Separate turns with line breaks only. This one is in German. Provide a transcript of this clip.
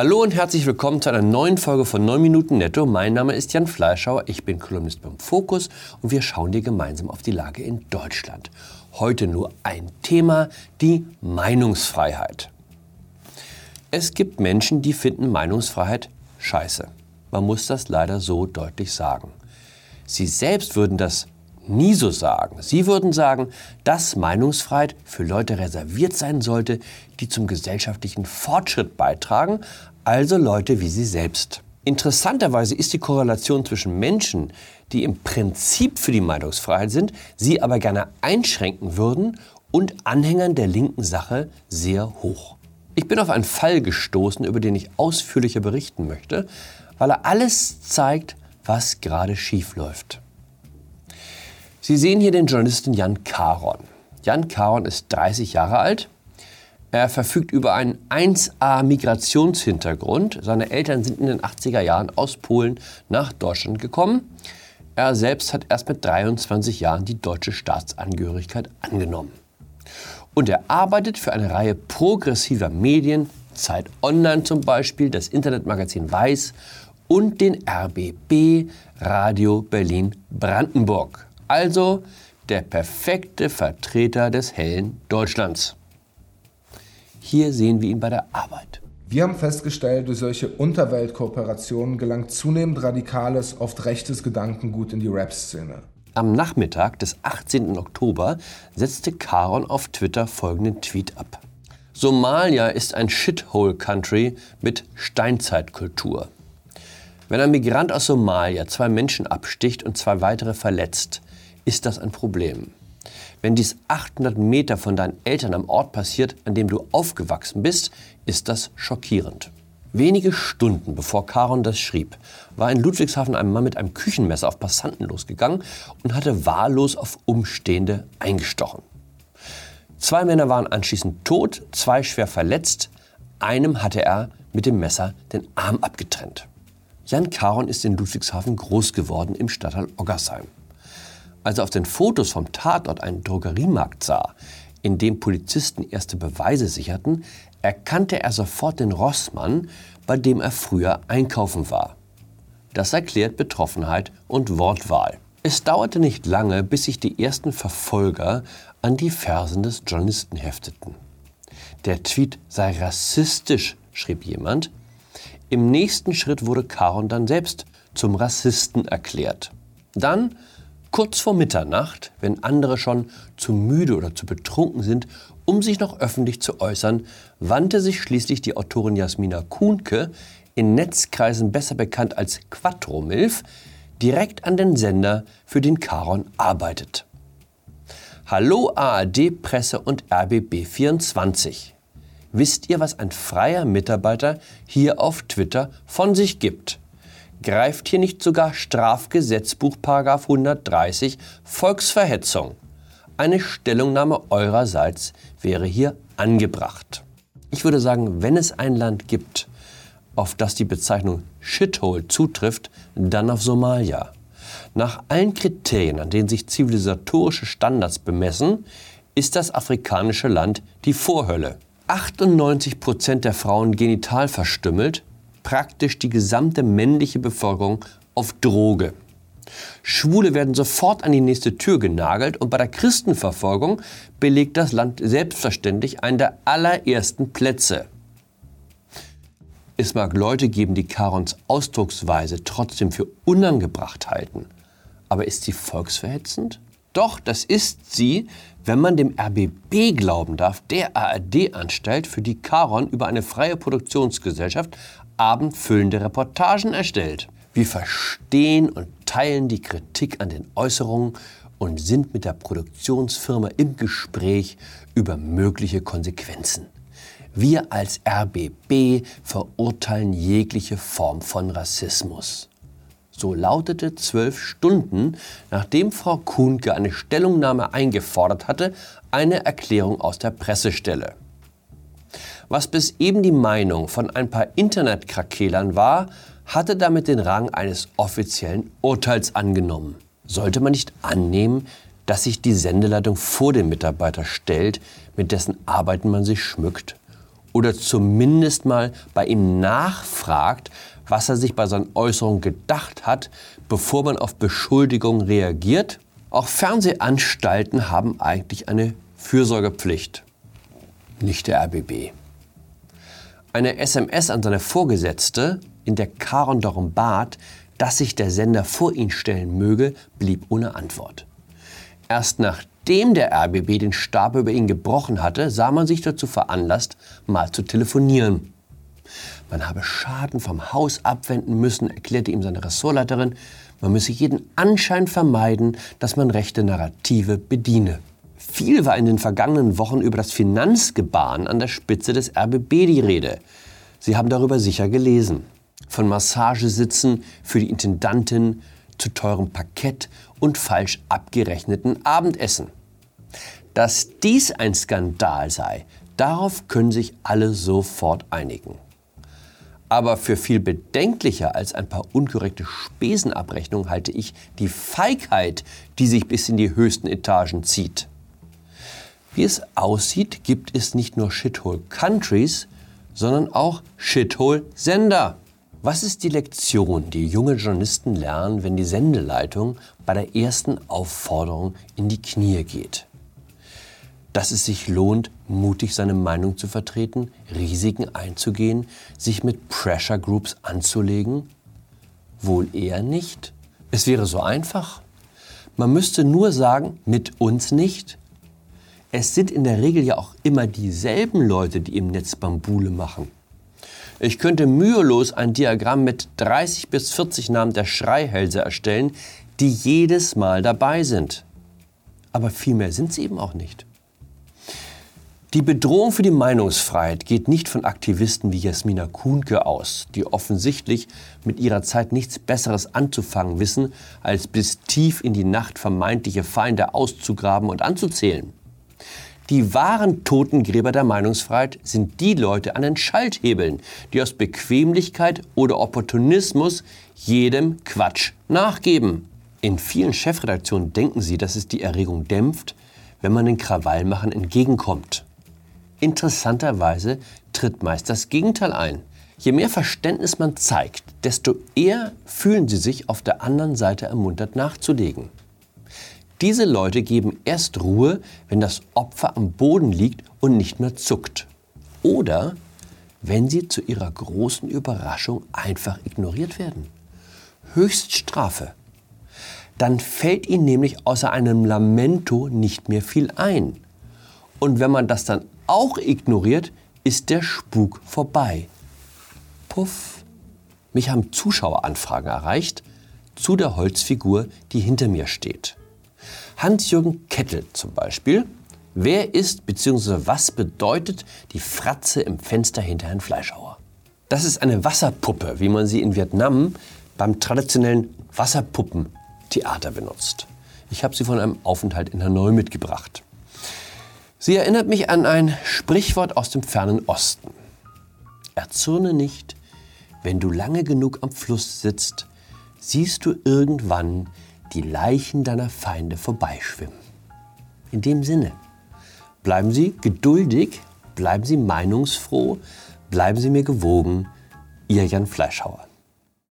Hallo und herzlich willkommen zu einer neuen Folge von 9 Minuten Netto. Mein Name ist Jan Fleischauer, ich bin Kolumnist beim Fokus und wir schauen dir gemeinsam auf die Lage in Deutschland. Heute nur ein Thema, die Meinungsfreiheit. Es gibt Menschen, die finden Meinungsfreiheit scheiße. Man muss das leider so deutlich sagen. Sie selbst würden das nie so sagen. Sie würden sagen, dass Meinungsfreiheit für Leute reserviert sein sollte, die zum gesellschaftlichen Fortschritt beitragen, also Leute wie Sie selbst. Interessanterweise ist die Korrelation zwischen Menschen, die im Prinzip für die Meinungsfreiheit sind, sie aber gerne einschränken würden, und Anhängern der linken Sache sehr hoch. Ich bin auf einen Fall gestoßen, über den ich ausführlicher berichten möchte, weil er alles zeigt, was gerade schief läuft. Sie sehen hier den Journalisten Jan Karon. Jan Karon ist 30 Jahre alt. Er verfügt über einen 1A Migrationshintergrund. Seine Eltern sind in den 80er Jahren aus Polen nach Deutschland gekommen. Er selbst hat erst mit 23 Jahren die deutsche Staatsangehörigkeit angenommen. Und er arbeitet für eine Reihe progressiver Medien, Zeit Online zum Beispiel, das Internetmagazin Weiß und den RBB Radio Berlin Brandenburg also der perfekte Vertreter des hellen Deutschlands. Hier sehen wir ihn bei der Arbeit.
Wir haben festgestellt, durch solche Unterweltkooperationen gelangt zunehmend radikales, oft rechtes Gedankengut in die Rap-Szene.
Am Nachmittag des 18. Oktober setzte Caron auf Twitter folgenden Tweet ab. Somalia ist ein Shithole-Country mit Steinzeitkultur. Wenn ein Migrant aus Somalia zwei Menschen absticht und zwei weitere verletzt, ist das ein Problem. Wenn dies 800 Meter von deinen Eltern am Ort passiert, an dem du aufgewachsen bist, ist das schockierend. Wenige Stunden bevor Karon das schrieb, war in Ludwigshafen ein Mann mit einem Küchenmesser auf Passanten losgegangen und hatte wahllos auf Umstehende eingestochen. Zwei Männer waren anschließend tot, zwei schwer verletzt, einem hatte er mit dem Messer den Arm abgetrennt. Jan Karon ist in Ludwigshafen groß geworden im Stadtteil Oggersheim. Als er auf den Fotos vom Tatort einen Drogeriemarkt sah, in dem Polizisten erste Beweise sicherten, erkannte er sofort den Rossmann, bei dem er früher einkaufen war. Das erklärt Betroffenheit und Wortwahl. Es dauerte nicht lange, bis sich die ersten Verfolger an die Fersen des Journalisten hefteten. Der Tweet sei rassistisch, schrieb jemand. Im nächsten Schritt wurde Caron dann selbst zum Rassisten erklärt. Dann Kurz vor Mitternacht, wenn andere schon zu müde oder zu betrunken sind, um sich noch öffentlich zu äußern, wandte sich schließlich die Autorin Jasmina Kuhnke, in Netzkreisen besser bekannt als Quattromilf, direkt an den Sender, für den Caron arbeitet. Hallo ARD, Presse und RBB 24. Wisst ihr, was ein freier Mitarbeiter hier auf Twitter von sich gibt? Greift hier nicht sogar Strafgesetzbuch 130 Volksverhetzung? Eine Stellungnahme eurerseits wäre hier angebracht. Ich würde sagen, wenn es ein Land gibt, auf das die Bezeichnung Shithole zutrifft, dann auf Somalia. Nach allen Kriterien, an denen sich zivilisatorische Standards bemessen, ist das afrikanische Land die Vorhölle. 98 Prozent der Frauen genital verstümmelt, praktisch die gesamte männliche Bevölkerung auf Droge. Schwule werden sofort an die nächste Tür genagelt und bei der Christenverfolgung belegt das Land selbstverständlich einen der allerersten Plätze. Es mag Leute geben, die Karons Ausdrucksweise trotzdem für unangebracht halten. Aber ist sie volksverhetzend? Doch, das ist sie, wenn man dem RBB glauben darf, der ARD-Anstalt, für die Caron über eine freie Produktionsgesellschaft abendfüllende Reportagen erstellt. Wir verstehen und teilen die Kritik an den Äußerungen und sind mit der Produktionsfirma im Gespräch über mögliche Konsequenzen. Wir als RBB verurteilen jegliche Form von Rassismus. So lautete zwölf Stunden, nachdem Frau Kuhnke eine Stellungnahme eingefordert hatte, eine Erklärung aus der Pressestelle. Was bis eben die Meinung von ein paar Internetkrakelern war, hatte damit den Rang eines offiziellen Urteils angenommen. Sollte man nicht annehmen, dass sich die Sendeleitung vor den Mitarbeiter stellt, mit dessen Arbeiten man sich schmückt, oder zumindest mal bei ihm nachfragt, was er sich bei seinen Äußerungen gedacht hat, bevor man auf Beschuldigungen reagiert. Auch Fernsehanstalten haben eigentlich eine Fürsorgepflicht, nicht der RBB. Eine SMS an seine Vorgesetzte, in der Karon darum bat, dass sich der Sender vor ihn stellen möge, blieb ohne Antwort. Erst nachdem der RBB den Stab über ihn gebrochen hatte, sah man sich dazu veranlasst, mal zu telefonieren. Man habe Schaden vom Haus abwenden müssen, erklärte ihm seine Ressortleiterin. Man müsse jeden Anschein vermeiden, dass man rechte Narrative bediene. Viel war in den vergangenen Wochen über das Finanzgebaren an der Spitze des RBB die Rede. Sie haben darüber sicher gelesen. Von Massagesitzen für die Intendantin zu teurem Parkett und falsch abgerechneten Abendessen. Dass dies ein Skandal sei, darauf können sich alle sofort einigen. Aber für viel bedenklicher als ein paar unkorrekte Spesenabrechnungen halte ich die Feigheit, die sich bis in die höchsten Etagen zieht. Wie es aussieht, gibt es nicht nur Shithole Countries, sondern auch Shithole Sender. Was ist die Lektion, die junge Journalisten lernen, wenn die Sendeleitung bei der ersten Aufforderung in die Knie geht? dass es sich lohnt, mutig seine Meinung zu vertreten, Risiken einzugehen, sich mit Pressure Groups anzulegen? Wohl eher nicht. Es wäre so einfach. Man müsste nur sagen, mit uns nicht. Es sind in der Regel ja auch immer dieselben Leute, die im Netz Bambule machen. Ich könnte mühelos ein Diagramm mit 30 bis 40 Namen der Schreihälse erstellen, die jedes Mal dabei sind. Aber viel mehr sind sie eben auch nicht. Die Bedrohung für die Meinungsfreiheit geht nicht von Aktivisten wie Jasmina Kuhnke aus, die offensichtlich mit ihrer Zeit nichts Besseres anzufangen wissen, als bis tief in die Nacht vermeintliche Feinde auszugraben und anzuzählen. Die wahren Totengräber der Meinungsfreiheit sind die Leute an den Schalthebeln, die aus Bequemlichkeit oder Opportunismus jedem Quatsch nachgeben. In vielen Chefredaktionen denken sie, dass es die Erregung dämpft, wenn man den Krawallmachern entgegenkommt. Interessanterweise tritt meist das Gegenteil ein. Je mehr Verständnis man zeigt, desto eher fühlen sie sich auf der anderen Seite ermuntert nachzulegen. Diese Leute geben erst Ruhe, wenn das Opfer am Boden liegt und nicht mehr zuckt. Oder wenn sie zu ihrer großen Überraschung einfach ignoriert werden. Höchststrafe. Dann fällt ihnen nämlich außer einem Lamento nicht mehr viel ein. Und wenn man das dann auch ignoriert, ist der Spuk vorbei. Puff. Mich haben Zuschaueranfragen erreicht zu der Holzfigur, die hinter mir steht. Hans-Jürgen Kettel zum Beispiel. Wer ist bzw. was bedeutet die Fratze im Fenster hinter Herrn Fleischhauer? Das ist eine Wasserpuppe, wie man sie in Vietnam beim traditionellen Wasserpuppentheater benutzt. Ich habe sie von einem Aufenthalt in Hanoi mitgebracht. Sie erinnert mich an ein Sprichwort aus dem fernen Osten. Erzürne nicht, wenn du lange genug am Fluss sitzt, siehst du irgendwann die Leichen deiner Feinde vorbeischwimmen. In dem Sinne, bleiben Sie geduldig, bleiben Sie meinungsfroh, bleiben Sie mir gewogen, Ihr Jan Fleischhauer.